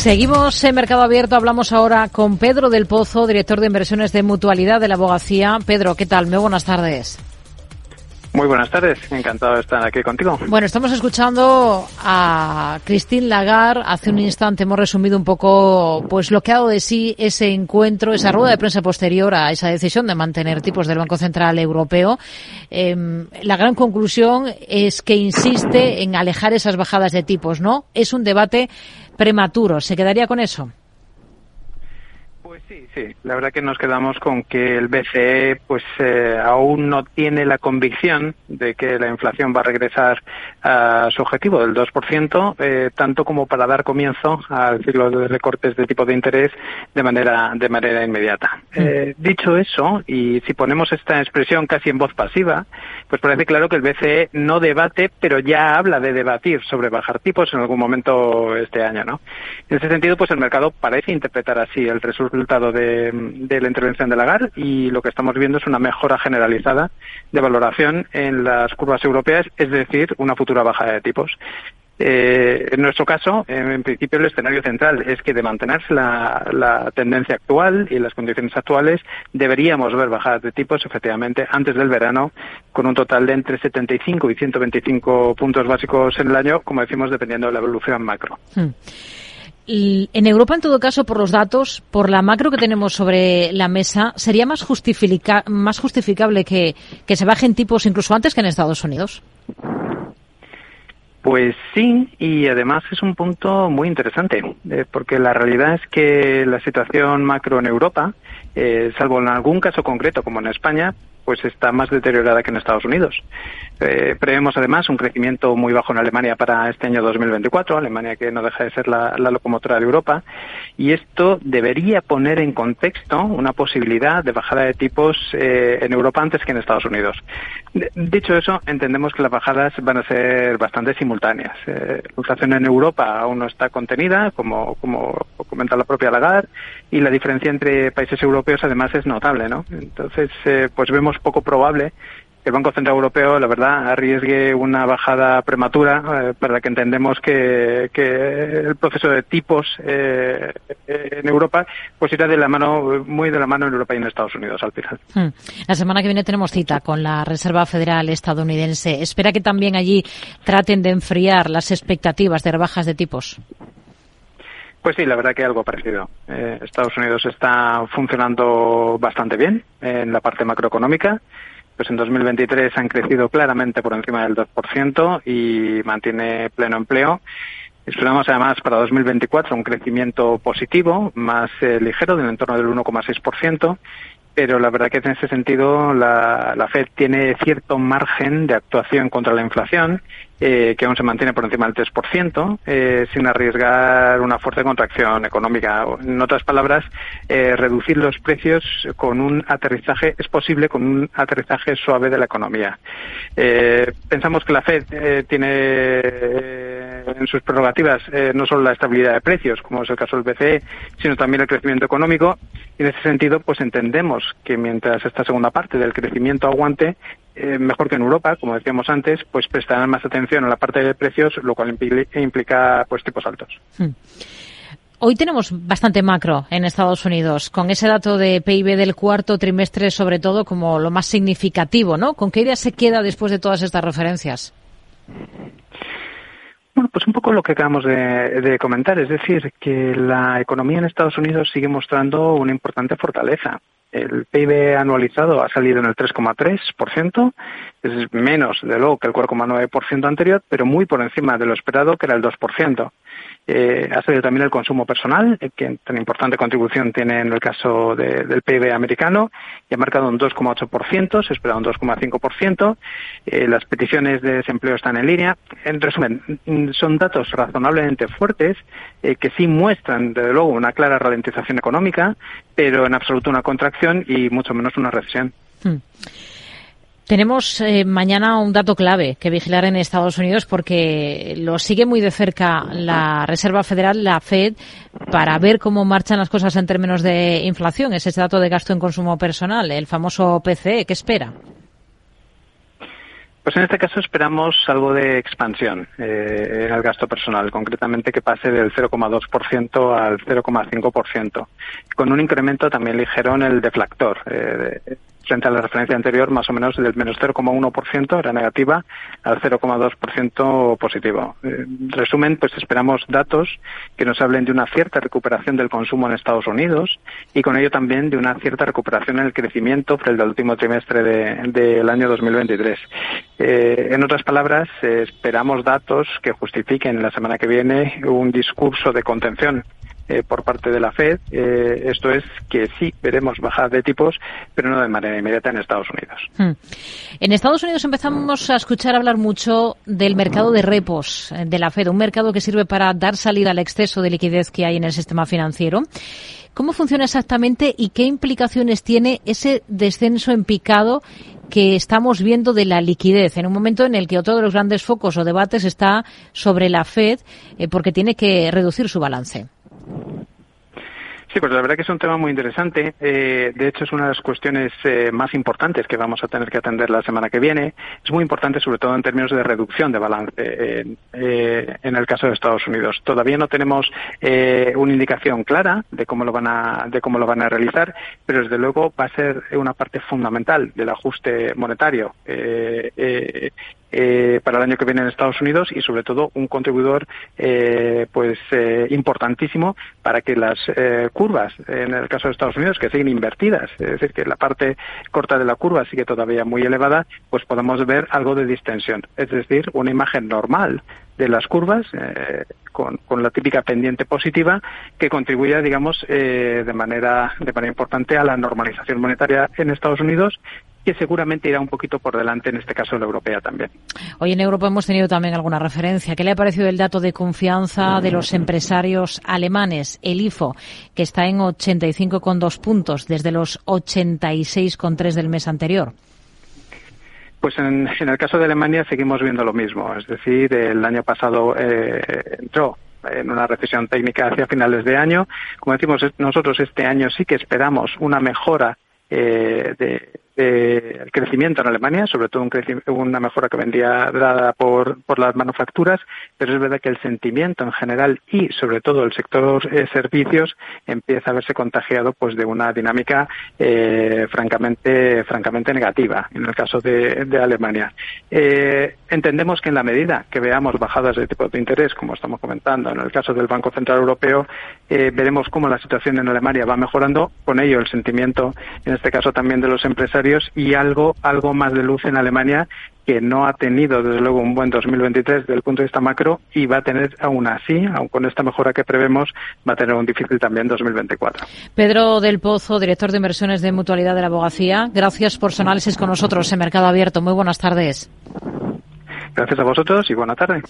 Seguimos en Mercado Abierto. Hablamos ahora con Pedro del Pozo, director de inversiones de mutualidad de la abogacía. Pedro, ¿qué tal? Muy buenas tardes. Muy buenas tardes, encantado de estar aquí contigo. Bueno, estamos escuchando a Christine Lagarde. Hace un instante hemos resumido un poco pues lo que ha dado de sí ese encuentro, esa rueda de prensa posterior a esa decisión de mantener tipos del Banco Central Europeo. Eh, la gran conclusión es que insiste en alejar esas bajadas de tipos, ¿no? Es un debate prematuro. ¿Se quedaría con eso? Sí, sí. La verdad que nos quedamos con que el BCE pues eh, aún no tiene la convicción de que la inflación va a regresar a su objetivo del 2%, eh, tanto como para dar comienzo al ciclo de recortes de tipo de interés de manera de manera inmediata. Mm. Eh, dicho eso, y si ponemos esta expresión casi en voz pasiva, pues parece claro que el BCE no debate, pero ya habla de debatir sobre bajar tipos en algún momento este año, ¿no? En ese sentido, pues el mercado parece interpretar así el resultado de, la intervención de Lagarde y lo que estamos viendo es una mejora generalizada de valoración en las curvas europeas, es decir, una futura bajada de tipos. Eh, en nuestro caso, en principio, el escenario central es que de mantenerse la, tendencia actual y las condiciones actuales, deberíamos ver bajadas de tipos, efectivamente, antes del verano, con un total de entre 75 y 125 puntos básicos en el año, como decimos, dependiendo de la evolución macro. Hmm en Europa, en todo caso, por los datos, por la macro que tenemos sobre la mesa, ¿sería más, más justificable que, se bajen tipos incluso antes que en Estados Unidos? Pues sí, y además es un punto muy interesante, eh, porque la realidad es que la situación macro en Europa, eh, salvo en algún caso concreto como en España, pues está más deteriorada que en Estados Unidos. Eh, prevemos además un crecimiento muy bajo en Alemania para este año 2024, Alemania que no deja de ser la, locomotora de Europa, y esto debería poner en contexto una posibilidad de bajada de tipos eh, en Europa antes que en Estados Unidos. dicho eso, entendemos que las bajadas van a ser bastante simultáneas. Eh, la inflación en Europa aún no está contenida, como, como comenta la propia Lagarde, y la diferencia entre países europeos además es notable, ¿no? Entonces, pues vemos poco probable que el Banco Central Europeo, la verdad, arriesgue una bajada prematura eh, para que entendemos que, el proceso de tipos eh, en Europa pues irá de la mano, muy de la mano en Europa y en Estados Unidos al final. Hmm. La semana que viene tenemos cita con la Reserva Federal estadounidense. ¿Espera que también allí traten de enfriar las expectativas de rebajas de tipos? Pues sí, la verdad que algo parecido. Eh, Estados Unidos está funcionando bastante bien en la parte macroeconómica. Pues en 2023 han crecido claramente por encima del 2% y mantiene pleno empleo. Esperamos además para 2024 un crecimiento positivo, más eh, ligero, del entorno del 1,6%, pero la verdad que en ese sentido la, la, Fed tiene cierto margen de actuación contra la inflación, eh, que aún se mantiene por encima del 3%, eh, sin arriesgar una fuerte contracción económica. En otras palabras, eh, reducir los precios con un aterrizaje, es posible con un aterrizaje suave de la economía. Eh, pensamos que la Fed tiene en sus prerrogativas eh, no solo la estabilidad de precios, como es el caso del BCE, sino también el crecimiento económico. Y en ese sentido, pues entendemos que mientras esta segunda parte del crecimiento aguante, eh, mejor que en Europa, como decíamos antes, pues prestarán más atención a la parte de precios, lo cual implica pues tipos altos. Hmm. Hoy tenemos bastante macro en Estados Unidos, con ese dato de PIB del cuarto trimestre, sobre todo, como lo más significativo, ¿no? ¿Con qué idea se queda después de todas estas referencias? Bueno, pues un poco lo que acabamos de, comentar, es decir, que la economía en Estados Unidos sigue mostrando una importante fortaleza. El PIB anualizado ha salido en el 3,3%, es menos, de luego, que el 4,9% anterior, pero muy por encima de lo esperado, que era el 2%. Eh, ha salido también el consumo personal, que tan importante contribución tiene en el caso del PIB americano, y ha marcado un 2,8%, se espera un 2,5%. Eh, las peticiones de desempleo están en línea. En resumen, son datos razonablemente fuertes eh, que sí muestran, desde luego, una clara ralentización económica, pero en absoluto una contracción y mucho menos una recesión. Hmm. Tenemos eh, mañana un dato clave que vigilar en Estados Unidos porque lo sigue muy de cerca la Reserva Federal, la Fed, para ver cómo marchan las cosas en términos de inflación. Es ese dato de gasto en consumo personal, el famoso PCE. ¿Qué espera? Pues en este caso esperamos algo de expansión eh, en el gasto personal, concretamente que pase del 0,2% al 0,5%, con un incremento también ligero en el deflactor. Eh, frente a la referencia anterior, más o menos del menos 0,1% era negativa al 0,2% positivo. En resumen, pues esperamos datos que nos hablen de una cierta recuperación del consumo en Estados Unidos y con ello también de una cierta recuperación en el crecimiento frente al último trimestre del año 2023. Eh, en otras palabras, esperamos datos que justifiquen la semana que viene un discurso de contención eh, por parte de la Fed. Eh, esto es que sí veremos bajadas de tipos, pero no de manera inmediata en Estados Unidos. Hmm. En Estados Unidos empezamos a escuchar hablar mucho del mercado de repos de la Fed, un mercado que sirve para dar salida al exceso de liquidez que hay en el sistema financiero. ¿Cómo funciona exactamente y qué implicaciones tiene ese descenso en picado que estamos viendo de la liquidez en un momento en el que otro de los grandes focos o debates está sobre la Fed porque tiene que reducir su balance? Sí, pues la verdad que es un tema muy interesante. Eh, de hecho, es una de las cuestiones eh, más importantes que vamos a tener que atender la semana que viene. Es muy importante, sobre todo en términos de reducción de balance eh, en el caso de Estados Unidos. Todavía no tenemos una indicación clara de cómo lo van a de cómo lo van a realizar, pero desde luego va a ser una parte fundamental del ajuste monetario eh, el año que viene en Estados Unidos y sobre todo un contribuidor eh, pues eh, importantísimo para que las eh, curvas en el caso de Estados Unidos que siguen invertidas. Es decir que la parte corta de la curva sigue todavía muy elevada pues podamos ver algo de distensión. Es decir una imagen normal de las curvas eh, con, con, la típica pendiente positiva que contribuya, digamos, eh, de manera de manera importante a la normalización monetaria en Estados Unidos que seguramente irá un poquito por delante, en este caso la europea también. Hoy en Europa hemos tenido también alguna referencia. ¿Qué le ha parecido el dato de confianza de los empresarios alemanes, el IFO, que está en 85,2 puntos desde los 86,3 del mes anterior? Pues en, el caso de Alemania seguimos viendo lo mismo. Es decir, el año pasado eh, entró en una recesión técnica hacia finales de año. Como decimos, nosotros este año sí que esperamos una mejora eh, de, el crecimiento en Alemania, sobre todo un una mejora que vendría dada por, por las manufacturas, pero es verdad que el sentimiento en general y sobre todo el sector eh, servicios empieza a verse contagiado pues de una dinámica eh, francamente francamente negativa en el caso de, de Alemania. Eh, entendemos que en la medida que veamos bajadas de tipo de interés, como estamos comentando en el caso del Banco Central Europeo, eh, veremos cómo la situación en Alemania va mejorando, con ello el sentimiento, en este caso también de los empresarios y algo, algo más de luz en Alemania que no ha tenido desde luego un buen 2023 desde el punto de vista macro y va a tener aún así, aun con esta mejora que prevemos, va a tener un difícil también 2024. Pedro del Pozo, director de inversiones de Mutualidad de la Abogacía, gracias por su análisis con nosotros en Mercado Abierto. Muy buenas tardes. Gracias a vosotros y buena tarde.